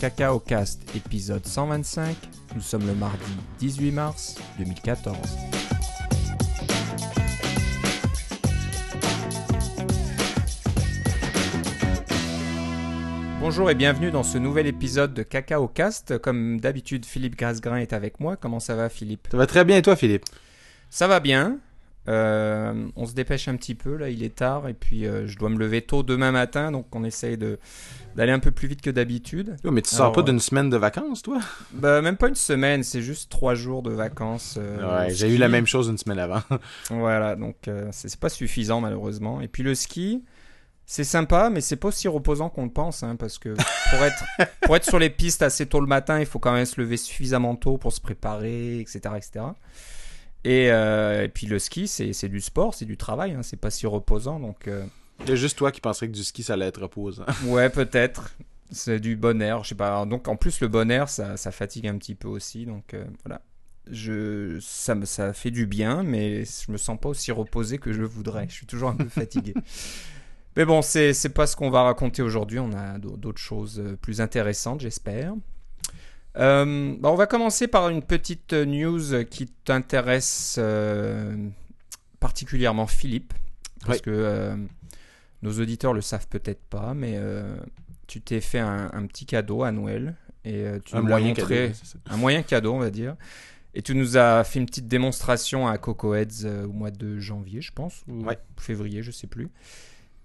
Cacao Cast épisode 125. Nous sommes le mardi 18 mars 2014. Bonjour et bienvenue dans ce nouvel épisode de Cacao Cast. Comme d'habitude, Philippe Grasgrain est avec moi. Comment ça va, Philippe? Ça va très bien et toi, Philippe? Ça va bien. Euh, on se dépêche un petit peu, là il est tard et puis euh, je dois me lever tôt demain matin, donc on essaye de d'aller un peu plus vite que d'habitude. Mais tu sors pas d'une semaine de vacances, toi? bah, Même pas une semaine, c'est juste trois jours de vacances. Euh, ouais, j'ai eu la même chose une semaine avant. voilà, donc c'est pas suffisant malheureusement. Et puis le ski, c'est sympa, mais c'est pas aussi reposant qu'on le pense, hein, parce que pour être, pour être sur les pistes assez tôt le matin, il faut quand même se lever suffisamment tôt pour se préparer, etc. etc. Euh, et, puis le ski, c'est du sport, c'est du travail, hein, c'est pas si reposant. Donc, euh... Il juste toi qui penserais que du ski, ça allait être reposant. ouais, peut-être. C'est du bon air, je sais pas. Donc en plus, le bon air, ça, ça fatigue un petit peu aussi. Donc euh, voilà. Je, ça, me, ça fait du bien, mais je me sens pas aussi reposé que je voudrais. Je suis toujours un peu fatigué. mais bon, c'est pas ce qu'on va raconter aujourd'hui. On a d'autres choses euh, plus intéressantes, j'espère. Euh, bah, on va commencer par une petite news qui t'intéresse euh, particulièrement, Philippe, parce que euh, nos auditeurs le savent peut-être pas, mais tu t'es fait un, petit cadeau à Noël et tu un moyen cadeau, un moyen cadeau, on va dire. Et tu nous as fait une petite démonstration à Coco Heads au mois de janvier, je pense, ou février, je sais plus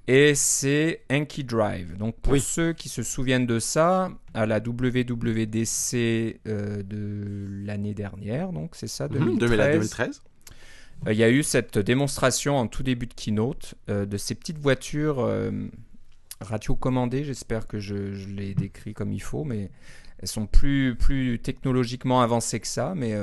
et c'est Enki Drive. Donc pour ceux qui se souviennent de ça, à la WWDC euh, de l'année dernière, donc c'est ça, 2013. Mhm, euh, il y a eu cette démonstration en tout début de keynote euh, de ces petites voitures radio-commandées. J'espère que je, je l'ai décrit comme il faut, mais elles sont plus, plus technologiquement avancées que ça. Mais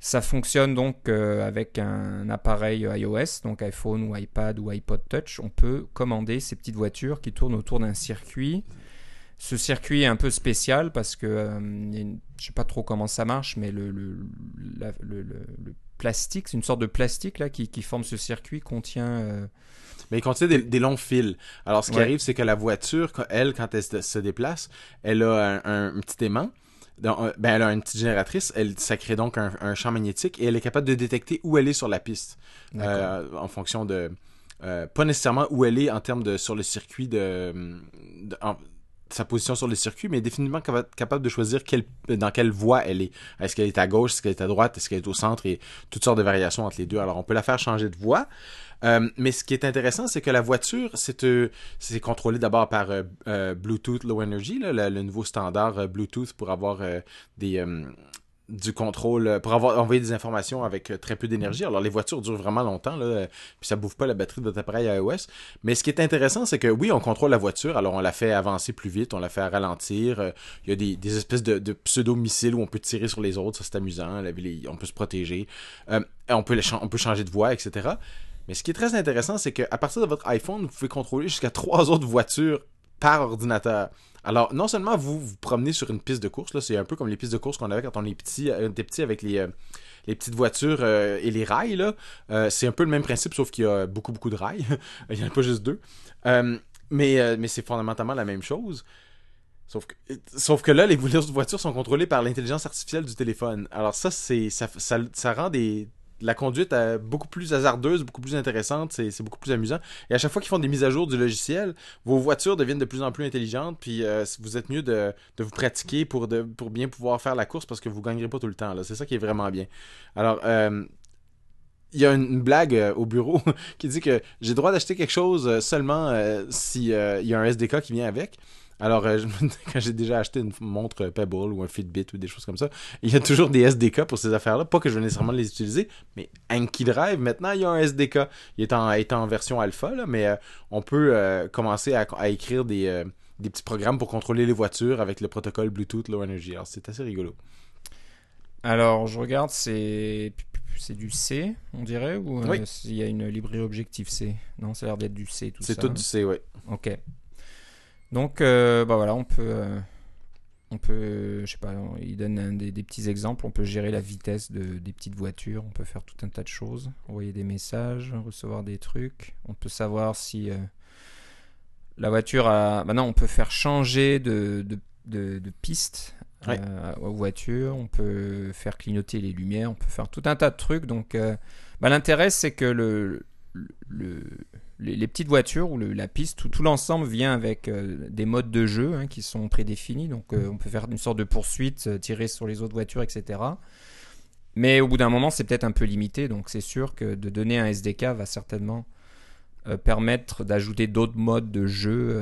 ça fonctionne donc euh, avec un appareil iOS, donc iPhone ou iPad ou iPod Touch. On peut commander ces petites voitures qui tournent autour d'un circuit. Ce circuit est un peu spécial parce que euh, je ne sais pas trop comment ça marche, mais le, le, plastique, c'est une sorte de plastique là qui, forme ce circuit contient. Euh, mais il contient des, longs fils. Alors ce qui arrive, c'est que la voiture, elle, quand elle se déplace, elle a un petit aimant euh, ben, elle a une petite génératrice, elle, ça crée donc un, champ magnétique et elle est capable de détecter où elle est sur la piste euh, en fonction de. Euh, pas nécessairement où elle est en termes de sur le circuit de, sa position sur le circuit, mais définitivement capable de choisir dans quelle voie elle est. Est-ce qu'elle est à gauche, est-ce qu'elle est à droite, est-ce qu'elle est au centre et toutes sortes de variations entre les deux. Alors on peut la faire changer de voie. Euh, mais ce qui est intéressant, c'est que la voiture, c'est euh, contrôlé d'abord par euh, Bluetooth Low Energy, le, nouveau standard Bluetooth pour avoir des du contrôle pour avoir envoyé des informations avec très peu d'énergie. Alors les voitures durent vraiment longtemps puis ça bouffe pas la batterie de votre appareil iOS. Mais ce qui est intéressant, c'est que oui, on contrôle la voiture. Alors on la fait avancer plus vite, on la fait ralentir. Il y a des, espèces de, pseudo missiles où on peut tirer sur les autres, ça c'est amusant. on peut se protéger, on peut changer de voie, etc. Mais ce qui est très intéressant, c'est qu'à partir de votre iPhone, vous pouvez contrôler jusqu'à trois autres voitures par ordinateur. Alors, non seulement vous vous promenez sur une piste de course, là, c'est un peu comme les pistes de course qu'on avait quand on est petit, euh, était petit avec les, euh, les petites voitures euh, et les rails. Là. c'est un peu le même principe, sauf qu'il y a beaucoup, beaucoup de rails. Il n'y en a pas juste deux. mais mais c'est fondamentalement la même chose. Sauf que, sauf que là, les voitures sont contrôlées par l'intelligence artificielle du téléphone. Alors ça, c'est ça, ça rend des, la conduite est beaucoup plus hasardeuse, beaucoup plus intéressante, c'est beaucoup plus amusant. Et à chaque fois qu'ils font des mises à jour du logiciel, vos voitures deviennent de plus en plus intelligentes, puis euh, vous êtes mieux de, vous pratiquer pour, bien pouvoir faire la course parce que vous gagnerez pas tout le temps. C'est ça qui est vraiment bien. Alors, euh, il y a une, blague euh, au bureau qui dit que j'ai droit d'acheter quelque chose seulement s'il y a un SDK qui vient avec. Alors, euh, quand j'ai déjà acheté une montre Pebble ou un Fitbit ou des choses comme ça, il y a toujours des SDK pour ces affaires-là. Pas que je vais nécessairement les utiliser, mais Anki Drive, maintenant, il y a un SDK. Il est en, est en version alpha, là, mais euh, on peut euh, commencer à, écrire des, des, petits programmes pour contrôler les voitures avec le protocole Bluetooth Low Energy. Alors, c'est assez rigolo. Alors, je regarde, c'est c'est du C, on dirait, ou il y a une librairie Objective-C Non, ça a l'air d'être du C, tout ça. C'est tout du C, oui. Ok. Donc, euh, bah voilà, on peut, euh, on peut, je sais pas, il donne des, petits exemples. On peut gérer la vitesse de, des petites voitures. On peut faire tout un tas de choses, envoyer des messages, recevoir des trucs. On peut savoir si euh, la voiture a. Maintenant, on peut faire changer de, de, pistes aux voitures, on peut faire clignoter les lumières, on peut faire tout un tas de trucs. Donc, bah, l'intérêt, c'est que le, le, les, petites voitures ou la piste, tout, l'ensemble vient avec des modes de jeu hein, qui sont prédéfinis. Donc, on peut faire une sorte de poursuite, tirer sur les autres voitures, etc. Mais au bout d'un moment, c'est peut-être un peu limité, donc c'est sûr que de donner un SDK va certainement euh, permettre d'ajouter d'autres modes de jeu.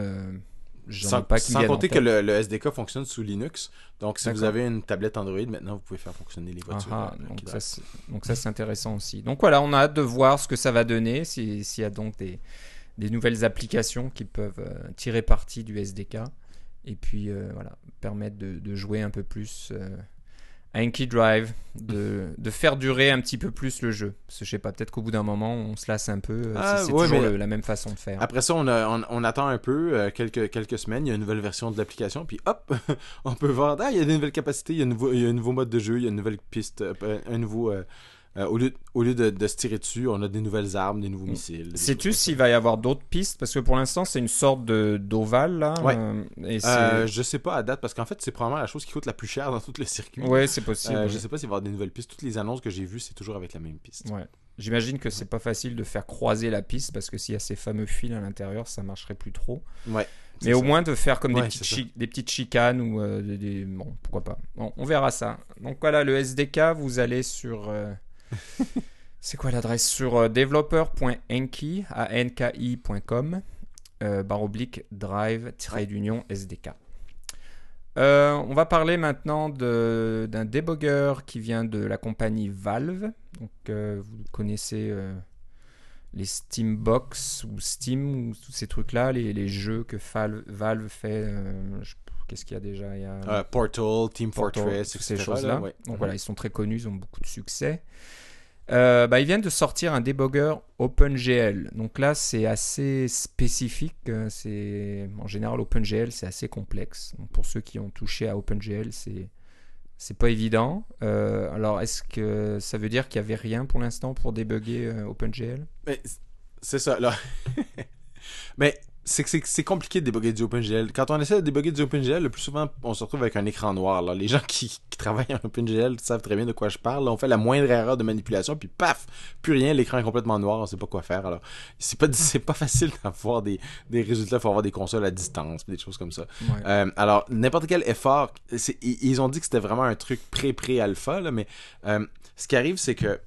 Euh, sans, pas sans compter que le, SDK fonctionne sous Linux. Donc, si vous avez une tablette Android, maintenant, vous pouvez faire fonctionner les voitures. Ah, ah, donc, ça, c'est intéressant aussi. Donc voilà, on a hâte de voir ce que ça va donner, s'il y a donc des, des, nouvelles applications qui peuvent euh, tirer parti du SDK. Et puis, voilà, permettre de, de, jouer un peu plus un key drive, de, de, faire durer un petit peu plus le jeu. Parce que je sais pas, peut-être qu'au bout d'un moment, on se lasse un peu. Ah, c'est toujours la même façon de faire. Après ça, on, on, attend un peu, euh, quelques, quelques semaines, il y a une nouvelle version de l'application, puis hop, on peut voir, ah, il y a des nouvelles capacités, il y a, un nouveau, il y a un nouveau mode de jeu, il y a une nouvelle piste, euh, un nouveau... Euh, euh, au lieu, au lieu de, se tirer dessus, on a des nouvelles armes, des nouveaux mm. missiles. Sais-tu s'il va y avoir d'autres pistes? Parce que pour l'instant, c'est une sorte de d'ovale là. Ouais. Euh, et euh, je sais pas à date parce qu'en fait, c'est probablement la chose qui coûte la plus chère dans tout le circuit. Ouais, c'est possible. Je sais pas s'il va y avoir des nouvelles pistes. Toutes les annonces que j'ai vues, c'est toujours avec la même piste. Ouais. J'imagine que c'est pas facile de faire croiser la piste parce que s'il y a ces fameux fils à l'intérieur, ça marcherait plus trop. Ouais. Mais au moins de faire comme des, petites des petites chicanes ou des, Bon, pourquoi pas. on verra ça. Donc voilà, le SDK, vous allez sur. C'est quoi l'adresse Sur euh, developer.enki.com euh, barre oblique drive d'union SDK. Euh, on va parler maintenant d'un debugger qui vient de la compagnie Valve. Donc, vous connaissez les Steambox ou Steam ou tous ces trucs-là, les, jeux que Valve, fait. Qu'est-ce qu'il y a déjà? Il y a... Portal, Team Fortress, ces choses-là. Donc voilà, ils sont très connus, ils ont beaucoup de succès. Euh, bah, ils viennent de sortir un debugger OpenGL. Donc là, c'est assez spécifique. Euh, c'est en général OpenGL, c'est assez complexe. pour ceux qui ont touché à OpenGL, c'est c'est pas évident. Euh, alors, est-ce que ça veut dire qu'il y avait rien pour l'instant pour débugger OpenGL? C'est ça. Là. Mais c'est compliqué de débugger du OpenGL. Quand on essaie de débugger du OpenGL, le plus souvent, on se retrouve avec un écran noir. Là. Les gens qui, travaillent en OpenGL savent très bien de quoi je parle. on fait la moindre erreur de manipulation, puis paf, plus rien, l'écran est complètement noir, on sait pas quoi faire. Alors, c'est pas, c'est pas facile d'avoir des, des résultats. Il faut avoir des consoles à distance, des choses comme ça. Euh, alors, n'importe quel effort, ils ont dit que c'était vraiment un truc pré-pré-alpha, mais euh, ce qui arrive, c'est que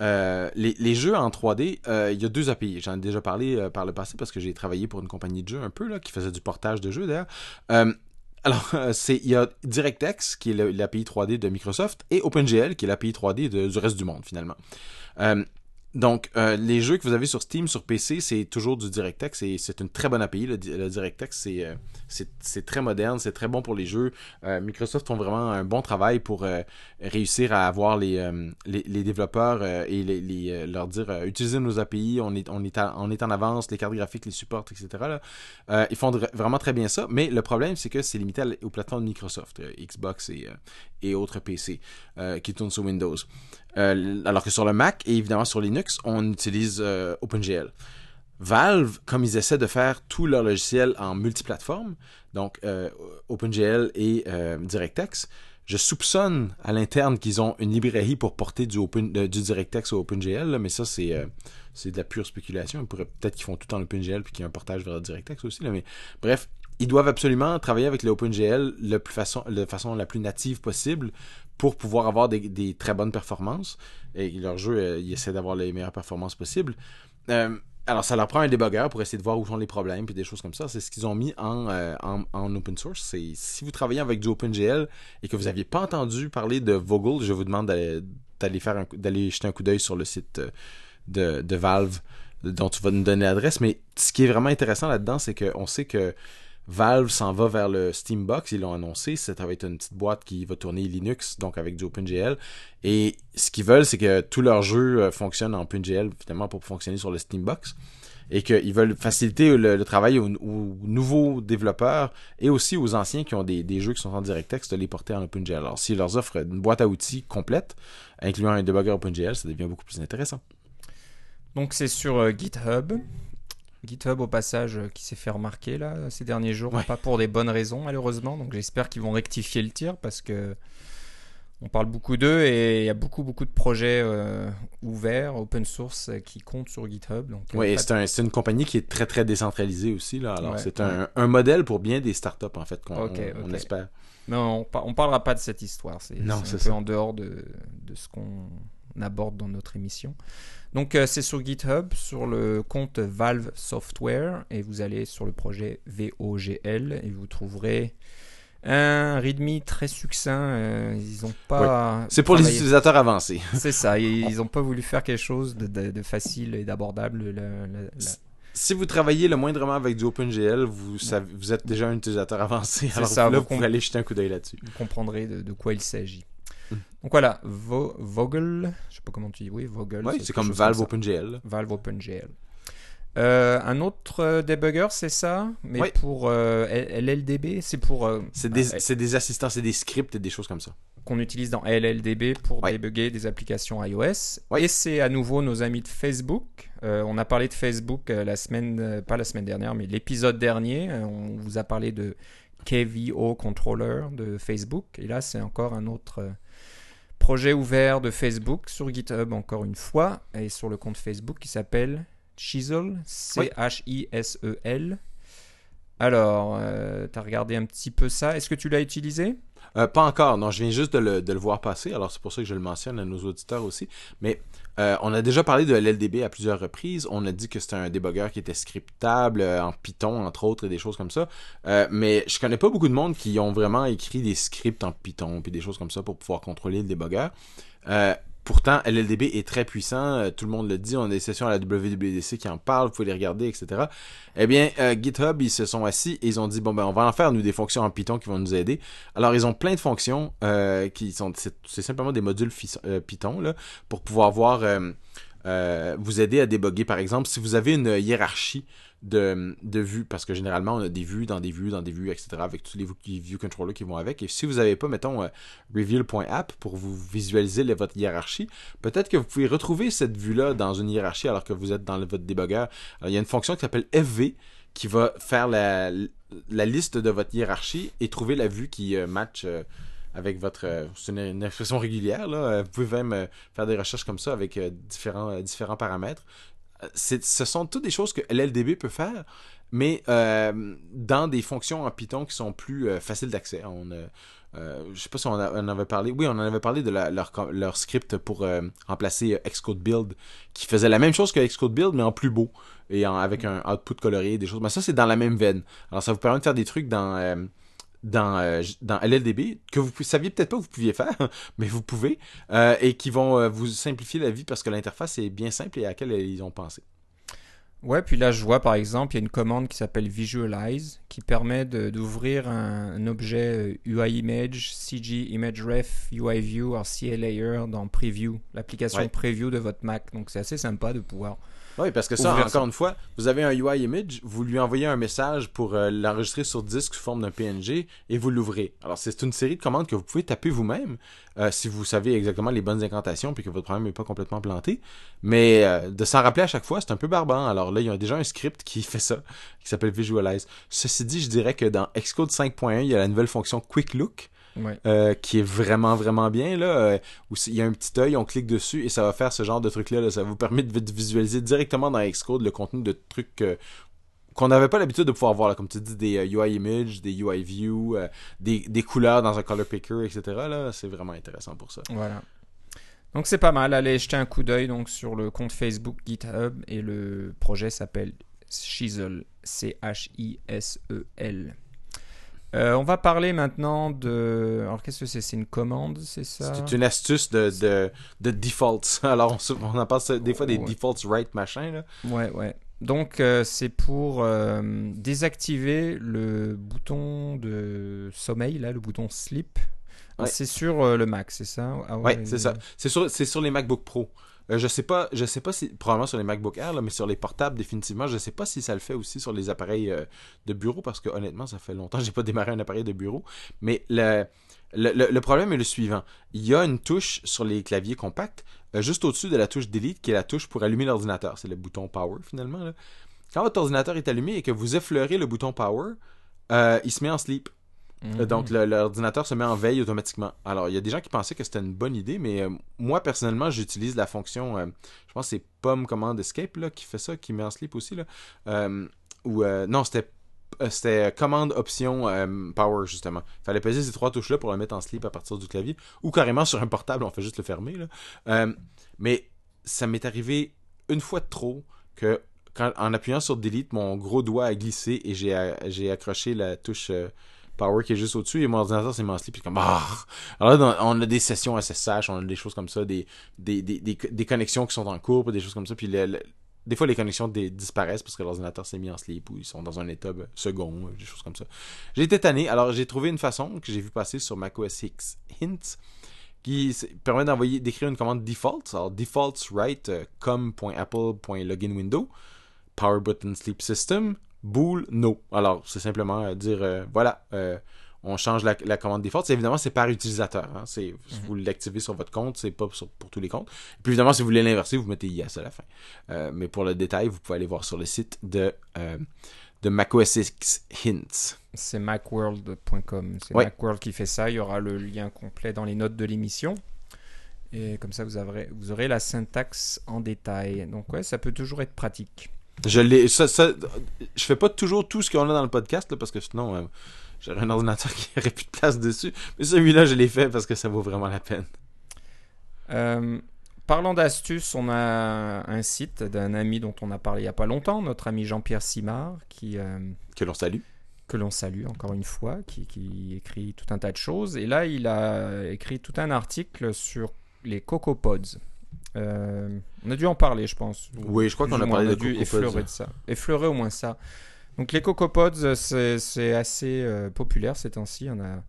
euh, les, jeux en 3D, euh, il y a deux API. J'en ai déjà parlé euh, par le passé parce que j'ai travaillé pour une compagnie de jeux un peu là, qui faisait du portage de jeux d'ailleurs. alors, c'est il y a DirectX qui est l'API 3D de Microsoft et OpenGL qui est l'API 3D du reste du monde finalement. Donc, euh, les jeux que vous avez sur Steam, sur PC, c'est toujours du DirectX et c'est une très bonne API. Le, DirectX, euh, c'est très moderne, c'est très bon pour les jeux. Euh, Microsoft font vraiment un bon travail pour réussir à avoir les, développeurs et leur dire utilisez nos API, on est en avance, les cartes graphiques les supportent, etc. ils font vraiment très bien ça, mais le problème, c'est que c'est limité aux plateformes de Microsoft, Xbox et, et autres PC qui tournent sur Windows. Euh, alors que sur le Mac et évidemment sur Linux, on utilise euh, OpenGL. Valve, comme ils essaient de faire tout leur logiciel en multiplateforme, donc euh, OpenGL et DirectX, je soupçonne à l'interne qu'ils ont une librairie pour porter du, open, DirectX au OpenGL, mais ça, c'est de la pure spéculation. Peut-être qu'ils font tout en OpenGL puis qu'il y a un portage vers DirectX aussi. mais bref, ils doivent absolument travailler avec le OpenGL le façon, de façon la plus native possible pour pouvoir avoir des, très bonnes performances. Et leur jeu, euh, ils essaient d'avoir les meilleures performances possibles. Euh, alors, ça leur prend un débugger pour essayer de voir où sont les problèmes puis des choses comme ça. C'est ce qu'ils ont mis en, euh, en, open source. C'est si vous travaillez avec du OpenGL et que vous n'aviez pas entendu parler de Vogel, je vous demande d'aller jeter un coup d'œil sur le site de, de Valve dont tu vas nous donner l'adresse. Mais ce qui est vraiment intéressant là-dedans, c'est qu'on sait que Valve s'en va vers le Steambox, ils l'ont annoncé. Ça va être une petite boîte qui va tourner Linux, donc avec du OpenGL. Et ce qu'ils veulent, c'est que tous leurs jeux euh, fonctionnent en OpenGL, finalement, pour fonctionner sur le Steambox. Et qu'ils veulent faciliter le, travail aux, nouveaux développeurs et aussi aux anciens qui ont des, jeux qui sont en DirectX de les porter en OpenGL. Alors, s'ils leur offrent une boîte à outils complète, incluant un debugger OpenGL, ça devient beaucoup plus intéressant. Donc, c'est sur euh, GitHub. GitHub au passage qui s'est fait remarquer là ces derniers jours, pas pour des bonnes raisons malheureusement. Donc j'espère qu'ils vont rectifier le tir parce que on parle beaucoup d'eux et il y a beaucoup beaucoup de projets euh, ouverts, open source qui comptent sur GitHub. Donc, oui, et c'est une compagnie qui est très très décentralisée aussi là. Alors c'est un, un, modèle pour bien des startups en fait qu'on on, espère. Mais on, on parlera pas de cette histoire. C'est un peu en dehors de, de ce qu'on aborde dans notre émission. Donc euh, c'est sur GitHub, sur le compte Valve Software, et vous allez sur le projet VOGL et vous trouverez un README très succinct. Euh, ils ont pas. C'est pour les utilisateurs avancés. C'est ça. Ils n'ont pas voulu faire quelque chose de, facile et d'abordable. Si vous travaillez le moindrement avec du OpenGL, vous, vous êtes déjà un utilisateur avancé. Alors ça, là, vous, pouvez aller jeter un coup d'œil là-dessus. Vous comprendrez de quoi il s'agit. Donc voilà, Vogel, je sais pas comment tu dis, oui, Vogel. c'est comme Valve OpenGL. Valve OpenGL. Euh, un autre euh, debugger, c'est ça? Mais pour euh, LLDB, c'est pour. c'est des, des, assistants, c'est des scripts et des choses comme ça. Qu'on utilise dans LLDB pour débugger des applications iOS. Et c'est à nouveau nos amis de Facebook. on a parlé de Facebook la semaine, pas la semaine dernière, mais l'épisode dernier. on vous a parlé de KVO Controller de Facebook. Et là, c'est encore un autre projet ouvert de Facebook sur GitHub, encore une fois, et sur le compte Facebook qui s'appelle Chisel, C-H-I-S-E-L. Alors, euh, tu as regardé un petit peu ça. Est-ce que tu l'as utilisé? Euh, Pas encore, non. Je viens juste de le, voir passer. Alors, c'est pour ça que je le mentionne à nos auditeurs aussi. Mais euh, on a déjà parlé de LLDB à plusieurs reprises. On a dit que c'était un débugger qui était scriptable en Python, entre autres, et des choses comme ça. mais je connais pas beaucoup de monde qui ont vraiment écrit des scripts en Python puis des choses comme ça pour pouvoir contrôler le débugger. Pourtant, LLDB est très puissant, euh, tout le monde le dit, on a des sessions à la WWDC qui en parlent, vous pouvez les regarder, etc. Eh bien, euh, GitHub, ils se sont assis et ils ont dit, bon ben, on va en faire, nous, des fonctions en Python qui vont nous aider. Alors, ils ont plein de fonctions euh, qui sont, c'est simplement des modules Python, pour pouvoir voir, vous aider à déboguer, par exemple, si vous avez une hiérarchie de, vues, parce que généralement, on a des vues dans des vues, dans des vues, etc., avec tous les view controllers qui vont avec. Et si vous n'avez pas, mettons, euh, reveal.app pour vous visualiser votre hiérarchie, peut-être que vous pouvez retrouver cette vue-là dans une hiérarchie alors que vous êtes dans votre débugger. il y a une fonction qui s'appelle FV qui va faire la, liste de votre hiérarchie et trouver la vue qui euh, match. Euh, avec votre. c'est une, expression régulière, là. Vous pouvez même faire des recherches comme ça avec différents paramètres ce sont toutes des choses que LLDB peut faire, mais euh, dans des fonctions en Python qui sont plus euh, faciles d'accès. On, euh, euh, je sais pas si on, en avait parlé. Oui, on en avait parlé de leur, script pour remplacer Xcode Build, qui faisait la même chose que Xcode Build, mais en plus beau et avec un output coloré, des choses. Mais ça, c'est dans la même veine. Alors, ça vous permet de faire des trucs dans dans, euh, dans LLDB que vous saviez peut-être pas que vous pouviez faire, mais vous pouvez, euh, et qui vont euh, vous simplifier la vie parce que l'interface est bien simple et à laquelle ils ont pensé. Ouais, puis là je vois par exemple, il y a une commande qui s'appelle Visualize qui permet d'ouvrir un, objet UI Image, CG Image Ref, UI View, CA Layer dans Preview, l'application Preview de votre Mac. Donc c'est assez sympa de pouvoir oui, parce que ça, encore une fois, vous avez un UI image, vous lui envoyez un message pour euh, l'enregistrer sur disque sous forme d'un PNG et vous l'ouvrez. Alors, c'est une série de commandes que vous pouvez taper vous-même euh, si vous savez exactement les bonnes incantations puis que votre problème n'est pas complètement planté. Mais euh, de s'en rappeler à chaque fois, c'est un peu barbant. Alors là, il y a déjà un script qui fait ça, qui s'appelle Visualize. Ceci dit, je dirais que dans Xcode 5.1, il y a la nouvelle fonction Quick Look euh, qui est vraiment, vraiment bien. Là, euh, où il y a un petit œil, on clique dessus et ça va faire ce genre de truc-là. Ça vous permet de visualiser directement dans Xcode le contenu de trucs qu'on n'avait pas l'habitude de pouvoir voir, comme tu dis, des UI euh, Image, des UI View, des, des, couleurs dans un color picker, etc. Là, c'est vraiment intéressant pour ça. Voilà. Donc c'est pas mal. Allez jeter un coup d'œil donc sur le compte Facebook GitHub et le projet s'appelle Chisel, C-H-I-S-E-L. Euh, on va parler maintenant de. Alors, qu'est-ce que c'est? C'est une commande, c'est ça? C'est une astuce de, de, de defaults. Alors, on, en parle des fois des defaults right machin. Là. Ouais, ouais. Donc, euh, c'est pour euh, désactiver le bouton de sommeil, là, le bouton sleep. C'est sur le Mac, c'est ça? Ah, Ouais, c'est ça. C'est sur, sur les MacBook Pro. Euh, je sais pas, je sais pas si probablement sur les MacBook Air, mais sur les portables définitivement, je sais pas si ça le fait aussi sur les appareils euh, de bureau parce que honnêtement, ça fait longtemps que j'ai pas démarré un appareil de bureau. Mais le, le, problème est le suivant. Il y a une touche sur les claviers compacts, euh, juste au-dessus de la touche Delete, qui est la touche pour allumer l'ordinateur. C'est le bouton Power finalement. quand votre ordinateur est allumé et que vous effleurez le bouton power, euh, il se met en sleep. Mhm. Euh, Donc le- l'ordinateur se met en veille automatiquement. Alors il y a des gens qui pensaient que c'était une bonne idée, mais euh, moi personnellement j'utilise la fonction, euh, je pense que c'est Pomme Command Escape là, qui fait ça, qui met en sleep aussi. Là. Euh, ou non, c'était c'était commande option euh, power justement. Il fallait peser ces trois touches là pour le mettre en sleep à partir du clavier ou carrément sur un portable, on fait juste le fermer là. Euh, mais ça m'est arrivé une fois de trop que quand, en appuyant sur delete, mon gros doigt a glissé et j'ai accroché la touche euh, power qui est juste au-dessus et mon ordinateur s'est sleep puis comme ah! Alors là on a des sessions SSH on a des choses comme ça des des, des, des, connexions qui sont en cours des choses comme ça puis des fois les connexions disparaissent parce que l'ordinateur s'est mis en sleep ou ils sont dans un état ben, second euh, des choses comme ça. J'ai été tanné. Alors j'ai trouvé une façon que j'ai vu passer sur macOS X Hints qui permet d'envoyer d'écrire une commande default. Alors defaults write euh, com.apple.login window power button sleep system bool no alors c'est simplement euh, dire euh, voilà euh, on change la, la commande default. C'est- Évidemment, c'est par utilisateur. hein. C'est, si Vous l'activez sur votre compte, c'est pas sur- pour tous les comptes. Puis évidemment, si vous voulez l'inverser, vous mettez yes à la fin. Euh, mais pour le détail, vous pouvez aller voir sur le site de, euh, de macOS X Hints. C'est macworld.com. C'est Ouais. Macworld qui fait ça. Il y aura le lien complet dans les notes de l'émission. Et comme ça, vous aurez, vous aurez la syntaxe en détail. Donc, ouais, ça peut toujours être pratique. Je l'ai, ça, ça- je fais pas toujours tout ce qu'on a dans le podcast, là, parce que sinon, euh, j'aurais un ordinateur qui aurait plus de place dessus. Mais celui-là, je l'ai fait parce que ça vaut vraiment la peine. Euh, parlant d'astuces, on a un site d'un ami dont on a parlé il n'y a pas longtemps, notre ami Jean-Pierre Simard, qui, euh, Que l'on salue. que l'on salue encore une fois, qui, qui écrit tout un tas de choses. Et là, il a écrit tout un article sur les CocoPods. Euh, on a dû en parler, je pense. Oui, je crois qu'on a parlé on de dû CocoPods. effleurer de ça. Effleurer au moins ça. Donc les CocoPods, c'est assez euh, populaire ces temps-ci. On, a-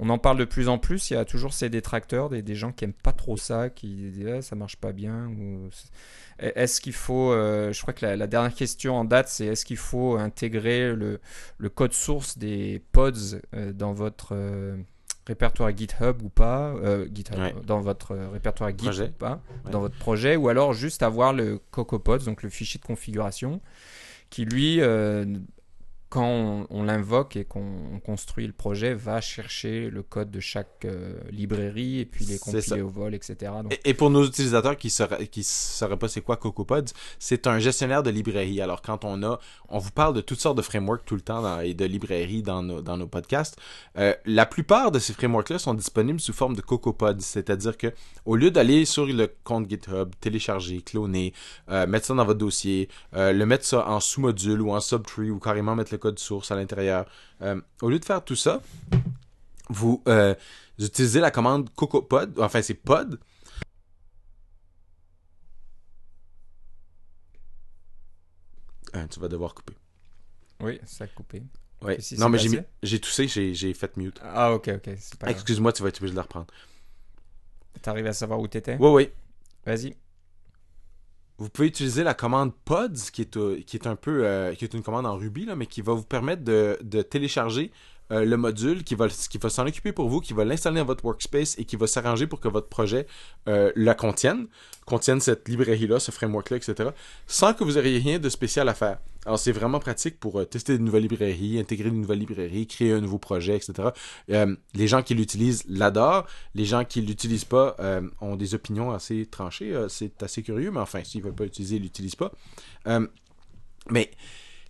on en parle de plus en plus. Il y a toujours ces détracteurs, des, des gens qui aiment pas trop ça, qui disent Ah, ça marche pas bien. ou Est-ce qu'il faut, euh, je crois que la, la dernière question en date, c'est est-ce qu'il faut intégrer le, le code source des pods dans votre répertoire GitHub ou pas, euh, GitHub, Ouais. dans votre euh, répertoire Git Projet. ou pas, Ouais. dans votre projet, ou alors juste avoir le CocoPods, donc le fichier de configuration, qui lui, euh, quand on, on l'invoque et qu'on on construit le projet, va chercher le code de chaque euh, librairie et puis les compiler au vol, etc. Donc, Et, et pour nos utilisateurs qui sauraient, qui sauraient pas c'est quoi CocoaPods, c'est un gestionnaire de librairie. Alors quand on a, on vous parle de toutes sortes de frameworks tout le temps dans- et de librairies dans nos, dans nos podcasts. Euh, la plupart de ces frameworks-là sont disponibles sous forme de CocoaPods, c'est-à-dire que au lieu d'aller sur le compte GitHub, télécharger, cloner, euh, mettre ça dans votre dossier, le mettre ça en sous-module ou en subtree ou carrément mettre le code source à l'intérieur, euh, au lieu de faire tout ça, vous euh, utilisez la commande CocoaPod, enfin c'est pod, Euh, tu vas devoir couper. oui, ça a coupé. Qu'est-ce qui Non, mais j'ai, toussé, j'ai, fait mute. Ah, ok, ok, c'est pas grave. Excuse-moi, tu vas être obligé de la reprendre. T'arrives à savoir où t'étais? Oui, oui. Vas-y. Vous pouvez utiliser la commande pods, qui est, euh, une commande en Ruby, mais qui va vous permettre de télécharger euh, le module qui va, qui va s'en occuper pour vous, qui va l'installer dans votre workspace et qui va s'arranger pour que votre projet euh, la contienne, contienne cette librairie-là, ce framework-là, etc., sans que vous ayez rien de spécial à faire. Alors, c'est vraiment pratique pour euh, tester de nouvelles librairies, intégrer de nouvelles librairies, créer un nouveau projet, etc. Les gens qui l'utilisent l'adorent. Les gens qui l'utilisent pas ont des opinions assez tranchées. C'est assez curieux, mais enfin, s'ils veulent pas l'utiliser, ils l'utilisent pas. Mais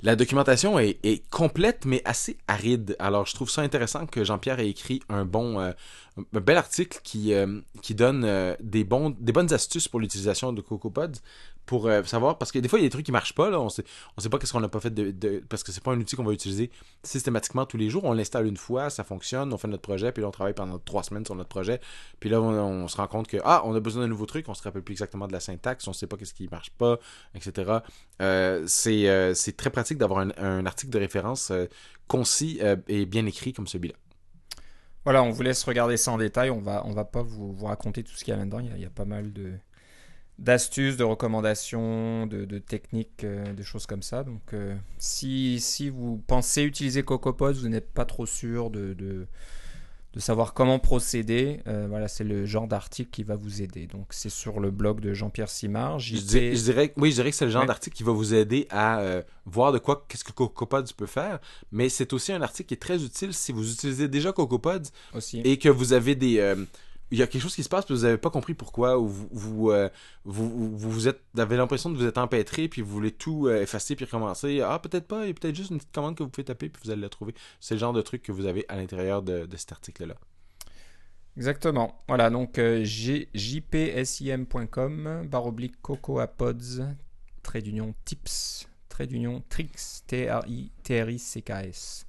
la documentation est, complète, mais assez aride. Alors, je trouve ça intéressant que Jean-Pierre ait écrit un bon, euh, un bel article qui, euh, donne euh, des, des bonnes astuces pour l'utilisation de CocoaPods pour euh, savoir, parce que des fois, il y a des trucs qui marchent pas, là. On sait, on sait pas qu'est-ce qu'on n'a pas fait de, parce que c'est pas un outil qu'on va utiliser systématiquement tous les jours. On l'installe une fois, ça fonctionne, on fait notre projet, puis là, on travaille pendant trois semaines sur notre projet. Puis là, on, se rend compte que, ah, on a besoin d'un nouveau truc, on se rappelle plus exactement de la syntaxe, on sait pas qu'est-ce qui marche pas, etc. Euh, c'est euh, c'est très pratique d'avoir un, article de référence concis et bien écrit comme celui-là. Voilà, on vous laisse regarder ça en détail. On va, on va pas vous, raconter tout ce qu'il y a là-dedans. Il y a pas mal de d'astuces, de recommandations, de, de techniques, euh, de choses comme ça. Donc, euh, si, si vous pensez utiliser CocoaPods, vous n'êtes pas trop sûr de, de, de savoir comment procéder, euh, voilà, c'est le genre d'article qui va vous aider. Donc, c'est sur le blog de Jean-Pierre Simard. Je, dirais, oui, je dirais que c'est le genre d'article qui va vous aider à euh, voir de quoi, qu'est-ce que CocoPods peut faire. Mais c'est aussi un article qui est très utile si vous utilisez déjà CocoPods aussi. et que vous avez des, il y a quelque chose qui se passe, puis vous n'avez pas compris pourquoi, ou vous vous, euh, vous, vous, êtes, avez l'impression de vous être empêtré, puis vous voulez tout euh, effacer, puis recommencer. Ah, peut-être pas, il y a peut-être juste une petite commande que vous pouvez taper, puis vous allez la trouver. C'est le genre de truc que vous avez à l'intérieur de, cet article-là. Exactement. Voilà, donc euh, jpsim.com, barre oblique cocoapods, trait d'union tips, trait d'union tricks, T-R-I-T-R-I-C-K-S.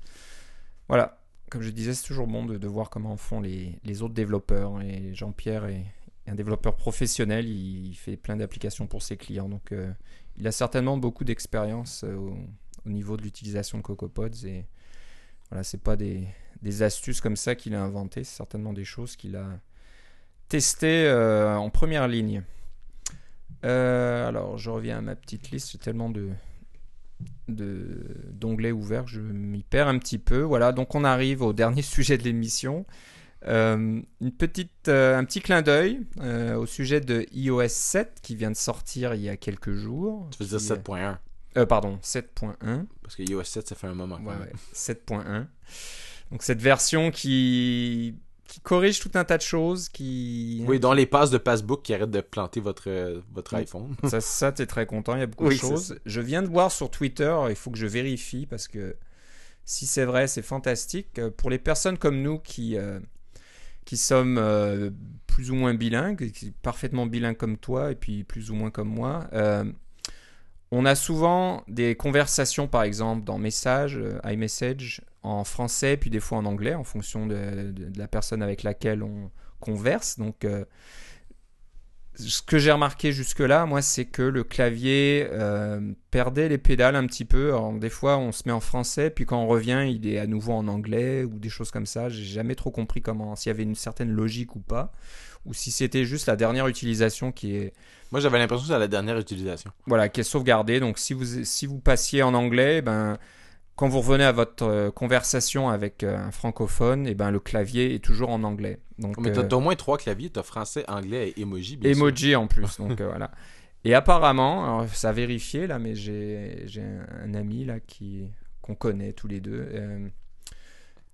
Voilà, comme je disais, c'est toujours bon de, voir comment font les, autres développeurs. Et Jean-Pierre est un développeur professionnel, il, fait plein d'applications pour ses clients. Donc euh, il a certainement beaucoup d'expérience euh, au, niveau de l'utilisation de CocoaPods. Et voilà, c'est pas des, astuces comme ça qu'il a inventées, c'est certainement des choses qu'il a testées euh, en première ligne. alors, je reviens à ma petite liste, j'ai tellement de, d'onglets ouverts, je m'y perds un petit peu. Voilà, donc on arrive au dernier sujet de l'émission. Euh, une petite, euh, un petit clin d'œil euh, au sujet de iOS 7 qui vient de sortir il y a quelques jours. Tu veux dire 7.1 Pardon, 7.1. Parce que iOS 7, ça fait un moment. Ouais, ouais, 7.1. Donc cette version qui qui corrige tout un tas de choses. Qui... Oui, dans les passes de Passbook qui arrêtent de planter votre, votre iPhone. ça, ça tu es très content. Il y a beaucoup de choses. Je viens de voir sur Twitter, il faut que je vérifie parce que si c'est vrai, c'est fantastique. Euh, pour les personnes comme nous qui, euh, qui sommes euh, plus ou moins bilingues, parfaitement bilingues comme toi et puis plus ou moins comme moi, on a souvent des conversations, par exemple, dans Message, iMessage, en français, puis des fois en anglais, en fonction de, la personne avec laquelle on converse. Donc, euh, ce que j'ai remarqué jusque-là, moi, c'est que le clavier euh, perdait les pédales un petit peu. Des fois, on se met en français, puis quand on revient, il est à nouveau en anglais ou des choses comme ça. J'ai jamais trop compris comment, s'il y avait une certaine logique ou pas, ou si c'était juste la dernière utilisation qui est. Moi, j'avais l'impression que c'était la dernière utilisation. Voilà, qui est sauvegardée. Donc, si vous si vous passiez en anglais, ben quand vous revenez à votre euh, conversation avec euh, un francophone, et eh ben, le clavier est toujours en anglais. Donc, Mais tu as, euh, au moins trois claviers, tu as français, anglais et emoji. emoji en plus, donc voilà. Et apparemment, ça a vérifié là, mais j'ai un, ami là qui qu'on connaît tous les deux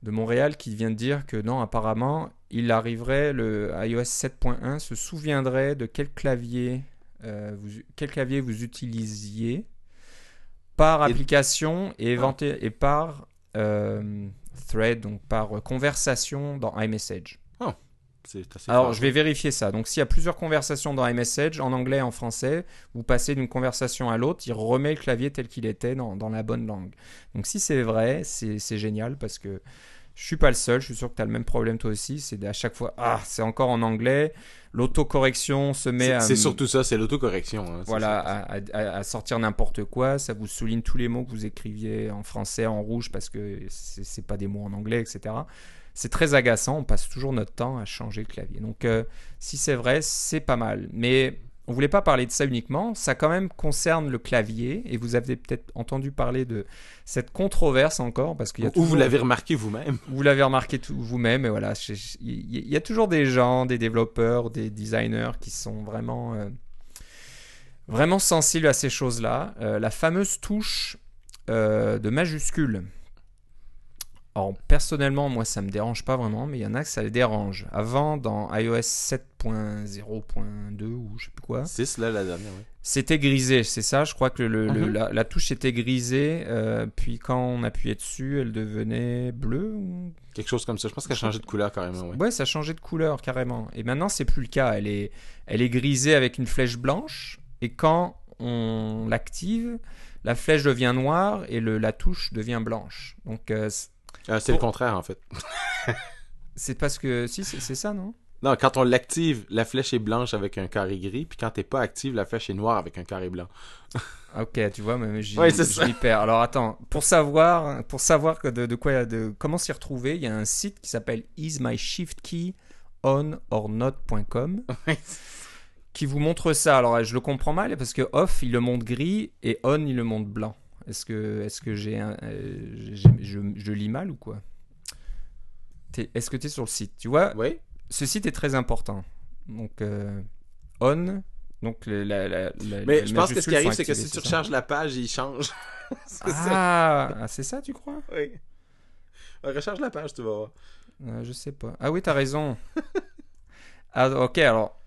de Montréal qui vient de dire que non, apparemment, il arriverait le iOS 7.1 se souviendrait de quel clavier vous, quel clavier vous utilisiez par application et, et par euh, thread, donc par conversation dans iMessage. Oh, Alors, je vais vérifier ça. Donc, s'il y a plusieurs conversations dans iMessage, en anglais et en français, vous passez d'une conversation à l'autre, il remet le clavier tel qu'il était dans, dans, la bonne langue. Donc, si c'est vrai, c'est génial parce que je suis pas le seul, je suis sûr que tu as le même problème toi aussi. C'est à chaque fois, ah, c'est encore en anglais. L'autocorrection se met à. C'est surtout ça, c'est l'autocorrection. Hein, voilà, à, sortir n'importe quoi. Ça vous souligne tous les mots que vous écriviez en français en rouge parce que c'est pas des mots en anglais, etc. C'est très agaçant. On passe toujours notre temps à changer le clavier. Donc, euh, si c'est vrai, c'est pas mal. Mais on voulait pas parler de ça uniquement, ça quand même concerne le clavier, et vous avez peut-être entendu parler de cette controverse encore, parce qu'il y a Ou vous l'avez remarqué vous-même. Vous l'avez remarqué vous-même, et voilà, il y a toujours des gens, des développeurs, des designers qui sont vraiment, euh, vraiment sensibles à ces choses-là. Euh, la fameuse touche euh, de majuscule. Alors, personnellement, moi, ça me dérange pas vraiment, mais il y en a que ça les dérange. Avant, dans iOS 7.0.2 ou je sais plus quoi. 6, là, la dernière, oui. C'était grisé, c'est ça? Je crois que le, mhm. la, touche était grisée, euh, puis quand on appuyait dessus, elle devenait bleue. Quelque chose comme ça. Je pense qu'elle a changé de couleur carrément. Ouais. ouais, ça a changé de couleur carrément. Et maintenant, c'est plus le cas. Elle est, elle est grisée avec une flèche blanche, et quand on l'active, la flèche devient noire et le, la touche devient blanche. Donc, euh, ah, c'est le contraire, en fait. c'est parce que. Si, c'est ça, non? Non, quand on l'active, la flèche est blanche avec un carré gris, puis quand t'es pas active, la flèche est noire avec un carré blanc. ok, tu vois, mais j'y perds. Alors attends, pour savoir, pour savoir que de, quoi, de comment s'y retrouver, il y a un site qui s'appelle ismyshiftKeyOnOrNot.com qui vous montre ça. Alors je le comprends mal parce que off il le montre gris et on il le montre blanc. Est-ce que, est que j'ai un, euh, je, lis mal ou quoi? Est-ce que tu es sur le site? Tu vois, Oui. ce site est très important. Donc, euh, on. Donc, la, la, la- la- Mais je pense que ce qui arrive, c'est que si tu recharges la page, il change. Ah, ah, c'est ça, tu crois? Oui. Recharge la page, tu vas voir. Euh, Je sais pas. Ah oui, t'as raison. ah, ok, alors.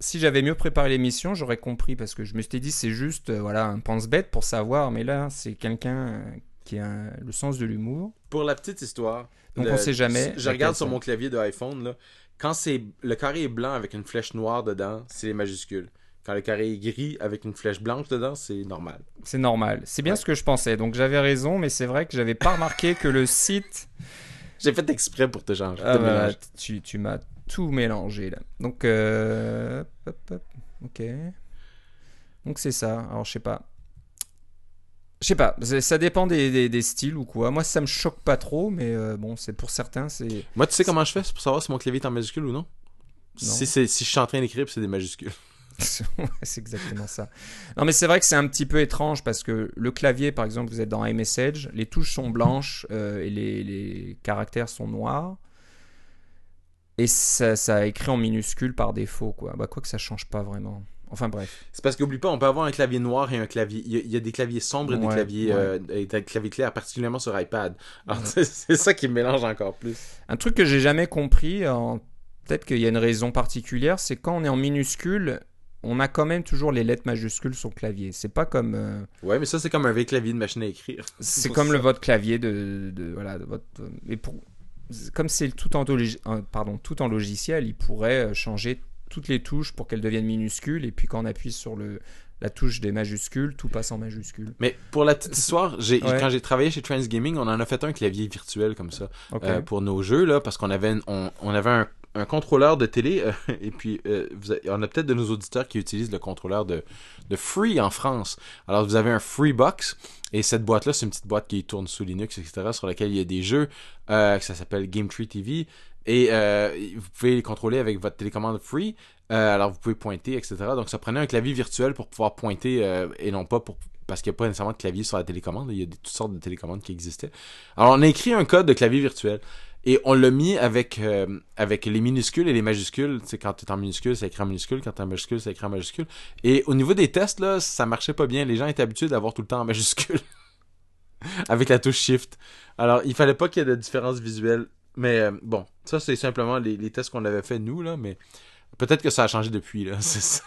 Si j'avais mieux préparé l'émission, j'aurais compris parce que je me suis dit c'est juste euh, voilà un pense-bête pour savoir, mais là c'est quelqu'un euh, qui a le sens de l'humour. Pour la petite histoire. Donc, le- on sait jamais Je regarde sur mon clavier de iPhone, là. Quand c'est le carré est blanc avec une flèche noire dedans, c'est les majuscules. Quand le carré est gris avec une flèche blanche dedans, c'est normal. C'est normal. C'est bien Ouais. ce que je pensais. Donc j'avais raison, mais c'est vrai que j'avais pas remarqué que le site. J'ai fait exprès pour te changer. Ah bah, tu, tu m'as tout mélangé là. Donc euh, hop, hop, ok. Donc c'est ça. Alors je sais pas. Je sais pas. Ça dépend des, des- des styles ou quoi. Moi ça me choque pas trop, mais euh, bon c'est pour certains c'est. Moi, tu sais comment je fais? Pour savoir si mon clavier est en majuscule ou non? Si, c'est- si je suis en train d'écrire, c'est des majuscules. C'est exactement ça. Non, mais c'est vrai que c'est un petit peu étrange parce que le clavier, par exemple, vous êtes dans iMessage, les touches sont blanches euh, et les, les caractères sont noirs. Et ça, ça écrit en minuscule par défaut, quoi. Bah, quoi que ça change pas vraiment. Enfin, bref. C'est parce qu'oublie pas, on peut avoir un clavier noir et un clavier. Il y a, il y a des claviers sombres et des claviers, ouais. euh, et des claviers clairs, particulièrement sur iPad. Alors, Ouais. c'est ça qui me mélange encore plus. Un truc que j'ai jamais compris, en- peut-être qu'il y a une raison particulière, c'est quand on est en minuscule, on a quand même toujours les lettres majuscules sur le clavier. C'est pas comme. euh, Ouais, mais ça, c'est comme un vrai clavier de machine à écrire. C'est comme ça. le votre clavier de, de- voilà de votre et pour comme c'est tout en logi- en- pardon tout en logiciel, il pourrait euh, changer toutes les touches pour qu'elles deviennent minuscules et puis quand on appuie sur le la touche des majuscules, tout passe en majuscules. Mais pour la petite histoire, j'ai, Ouais. quand j'ai travaillé chez Transgaming, on en a fait un clavier virtuel comme ça euh, pour nos jeux là, parce qu'on avait, une- on, on avait un, un contrôleur de télé euh, et puis euh, on a peut-être de nos auditeurs qui utilisent le contrôleur de, Free en France. Alors vous avez un Freebox et cette boîte là, c'est une petite boîte qui tourne sous Linux etc. sur laquelle il y a des jeux euh, ça s'appelle Game Tree TV et euh, vous pouvez les contrôler avec votre télécommande Free. Euh, alors vous pouvez pointer, etc. Donc ça prenait un clavier virtuel pour pouvoir pointer et non pas pour parce qu'il n'y a pas nécessairement de clavier sur la télécommande. Il y a toutes sortes de télécommandes qui existaient. Alors on a écrit un code de clavier virtuel et on l'a mis avec euh, avec les minuscules et les majuscules. C'est quand tu es en minuscule, ça écrit en minuscule. Quand tu es en majuscule, ça écrit en majuscule. Et au niveau des tests là, ça marchait pas bien. Les gens étaient habitués d'avoir tout le temps en majuscule avec la touche Shift. Alors il fallait pas qu'il y ait de différence visuelle. Mais euh, bon, ça c'est simplement les, les tests qu'on avait fait nous là, mais Peut-être que ça a changé depuis, là. C'est ça.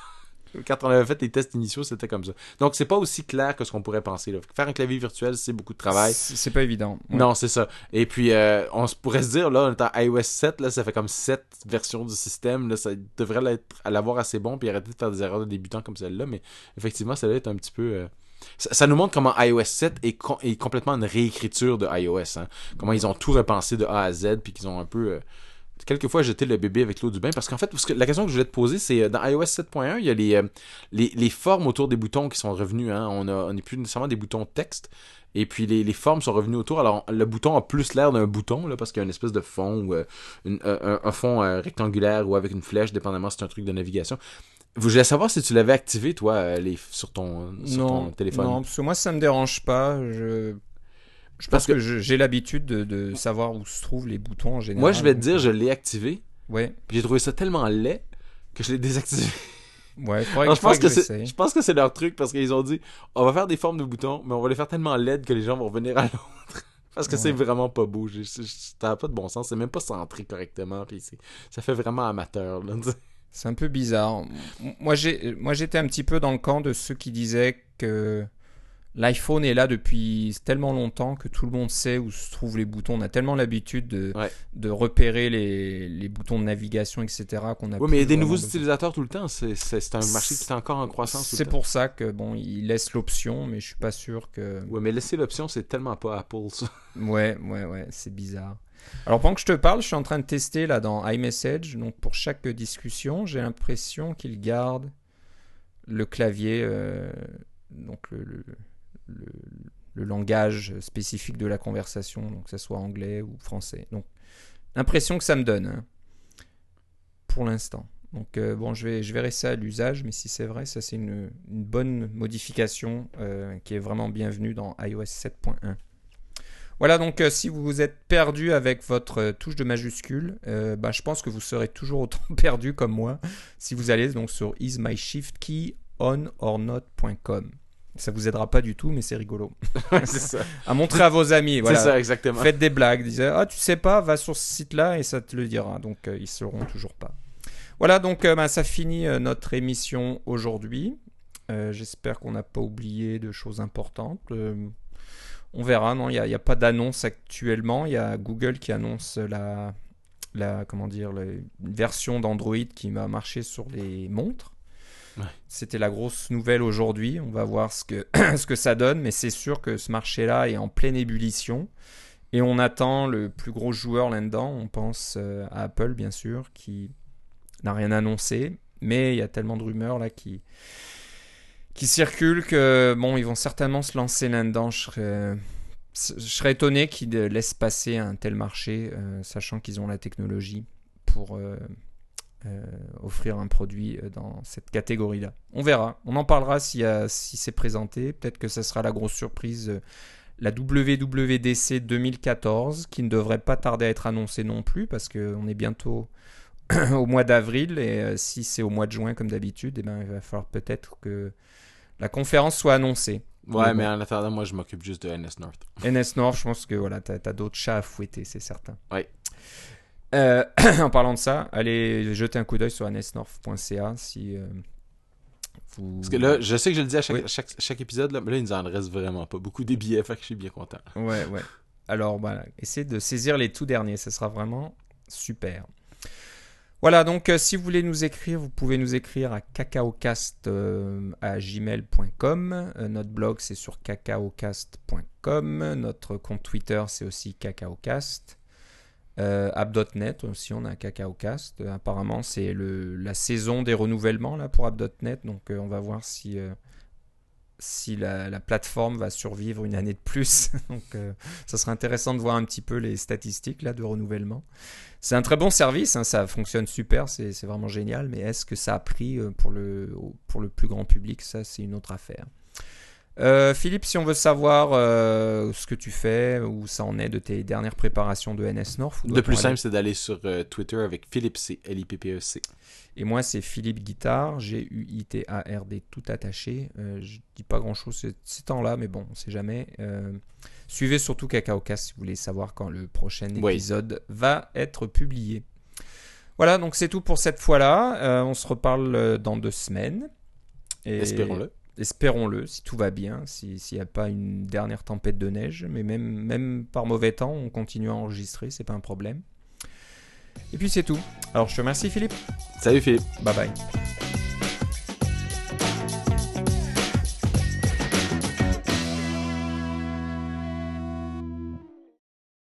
Quand on avait fait les tests initiaux, c'était comme ça. Donc, c'est pas aussi clair que ce qu'on pourrait penser. Là. Faire un clavier virtuel, c'est beaucoup de travail. C'est pas évident. Ouais. Non, c'est ça. Et puis, euh, on pourrait se dire, là, on est en iOS 7, là, ça fait comme 7 versions du système. Là, ça devrait l'avoir assez bon, puis arrêter de faire des erreurs de débutant comme celle-là. Mais effectivement, ça doit être un petit peu. euh, Ça, ça nous montre comment iOS 7 est, com- est complètement une réécriture de iOS. Hein. Comment ils ont tout repensé de A à Z, puis qu'ils ont un peu. euh, quelquefois jeté le bébé avec l'eau du bain parce qu'en fait parce que la question que je voulais te poser c'est euh, dans iOS 7.1 il y a les, euh, les, les formes autour des boutons qui sont revenus hein. on n'est plus nécessairement des boutons texte et puis les, les formes sont revenues autour alors le bouton a plus l'air d'un bouton là parce qu'il y a une espèce de fond ou euh, une- euh, un, un fond euh, rectangulaire ou avec une flèche dépendamment si c'est un truc de navigation je voulais savoir si tu l'avais activé toi les, sur ton sur non, ton téléphone non, parce que moi ça me dérange pas. Je, je Parce pense que, j'ai l'habitude de, de savoir où se trouvent les boutons en général. moi je vais te dire je l'ai activé Ouais, puis j'ai trouvé ça tellement laid que je l'ai désactivé ouais. je pense que c'est, j'essaye. je pense que c'est leur truc parce qu'ils ont dit, on va faire des formes de boutons, mais on va les faire tellement laides que les gens vont revenir à l'autre. Parce que Ouais. c'est vraiment pas beau. Ça n'a pas de bon sens. C'est même pas centré correctement. Puis ça fait vraiment amateur. C'est un peu bizarre. Moi, j'étais un petit peu dans le camp de ceux qui disaient que l'iPhone est là depuis tellement longtemps que tout le monde sait où se trouvent les boutons. On a tellement l'habitude de, Ouais. de repérer les, les boutons de navigation, etc. qu'on a Oui, mais il y a des nouveaux besoin. utilisateurs tout le temps. C'est, c'est- c'est un marché qui est encore en croissance. C'est pour ça que bon, ils laissent l'option, mais je suis pas sûr que. Ouais, mais laisser l'option, c'est tellement pas Apple, ça. Ouais, ouais, ouais, c'est bizarre. Alors pendant que je te parle, je suis en train de tester là dans iMessage. Donc pour chaque discussion, j'ai l'impression qu'il garde le clavier, euh, donc le, le, le- langage spécifique de la conversation, donc que ce soit anglais ou français. Donc l'impression que ça me donne hein, pour l'instant. Donc euh, bon, je vais, je verrai ça à l'usage, mais si c'est vrai, ça c'est une, bonne modification euh, qui est vraiment bienvenue dans iOS 7.1. Voilà, donc si vous êtes perdu avec votre touche de majuscule, bah, je pense que vous serez toujours autant perdu comme moi si vous allez donc sur ismyshiftkeyonornot.com. Ça vous aidera pas du tout, mais c'est rigolo. ça. à montrer à vos amis. Voilà. C'est ça, exactement. Faites des blagues. Disez, ah, tu sais pas, va sur ce site-là et ça te le dira. Donc, ils sauront toujours pas. Voilà, donc bah, ça finit notre émission aujourd'hui. J'espère qu'on n'a pas oublié de choses importantes. on verra, non, il n'y a, a, pas d'annonce actuellement. Il y a Google qui annonce la, la comment dire, la version d'Android qui va marcher sur les montres. C'était la grosse nouvelle aujourd'hui. On va voir ce que, ça donne, mais c'est sûr que ce marché-là est en pleine ébullition. Et on attend le plus gros joueur là-dedans. On pense à Apple, bien sûr, qui n'a rien annoncé. Mais il y a tellement de rumeurs là qui, circulent que, bon, ils vont certainement se lancer là-dedans. Je serais, je serais étonné qu'ils laissent passer un tel marché, euh, sachant qu'ils ont la technologie pour euh, euh, offrir un produit dans cette catégorie-là. On verra. On en parlera si, si c'est présenté. Peut-être que ce sera la grosse surprise. la WWDC 2014, qui ne devrait pas tarder à être annoncée non plus, parce qu'on est bientôt au mois d'avril, et si c'est au mois de juin comme d'habitude, eh ben, il va falloir peut-être que la conférence soit annoncée. Ouais, mais en attendant, moi, je m'occupe juste de NS North. NS North, je pense que voilà, t'as as, d'autres chats à fouetter, c'est certain. Oui. Euh, en parlant de ça, allez jeter un coup d'œil sur nsnorth.ca si euh, vous... Parce que là, je sais que je le dis à chaque, chaque, chaque, épisode, là, mais là, il nous en reste vraiment pas beaucoup des billets, fait que je suis bien content. Ouais, ouais. Alors, voilà, essayez de saisir les tout derniers, ce sera vraiment super. Voilà, donc euh, si vous voulez nous écrire, vous pouvez nous écrire à cacaocast euh, à gmail.com. Euh, notre blog c'est sur cacaocast.com. Notre compte Twitter c'est aussi cacaocast. App.net aussi, on a cacaocast. apparemment, c'est la saison des renouvellements là pour App.net. Donc, on va voir si si la, plateforme va survivre une année de plus. Donc, ça serait intéressant de voir un petit peu les statistiques là de renouvellement. C'est un très bon service, hein, ça fonctionne super, c'est vraiment génial, mais est-ce que ça a pris euh, pour le, pour le plus grand public? Ça, c'est une autre affaire. Euh, Philippe, si on veut savoir euh, ce que tu fais, où ça en est de tes dernières préparations de NS North. Le plus simple, c'est d'aller sur Twitter avec Philippe C, L-I-P-P-E-C. Et moi, c'est Philippe Guitard, G-U-I-T-A-R-D, tout attaché. je dis pas grand-chose ces temps-là, mais bon, on sait jamais. Suivez surtout CacaoCast si vous voulez savoir quand le prochain épisode va être publié. Voilà, donc c'est tout pour cette fois-là. Euh, on se reparle euh, dans deux semaines. Espérons-le. Espérons-le, si tout va bien, s'il n'y a pas une dernière tempête de neige. Mais même, même par mauvais temps, on continue à enregistrer, c'est pas un problème. Et puis c'est tout. Alors je te remercie Philippe. Salut Philippe. Bye bye.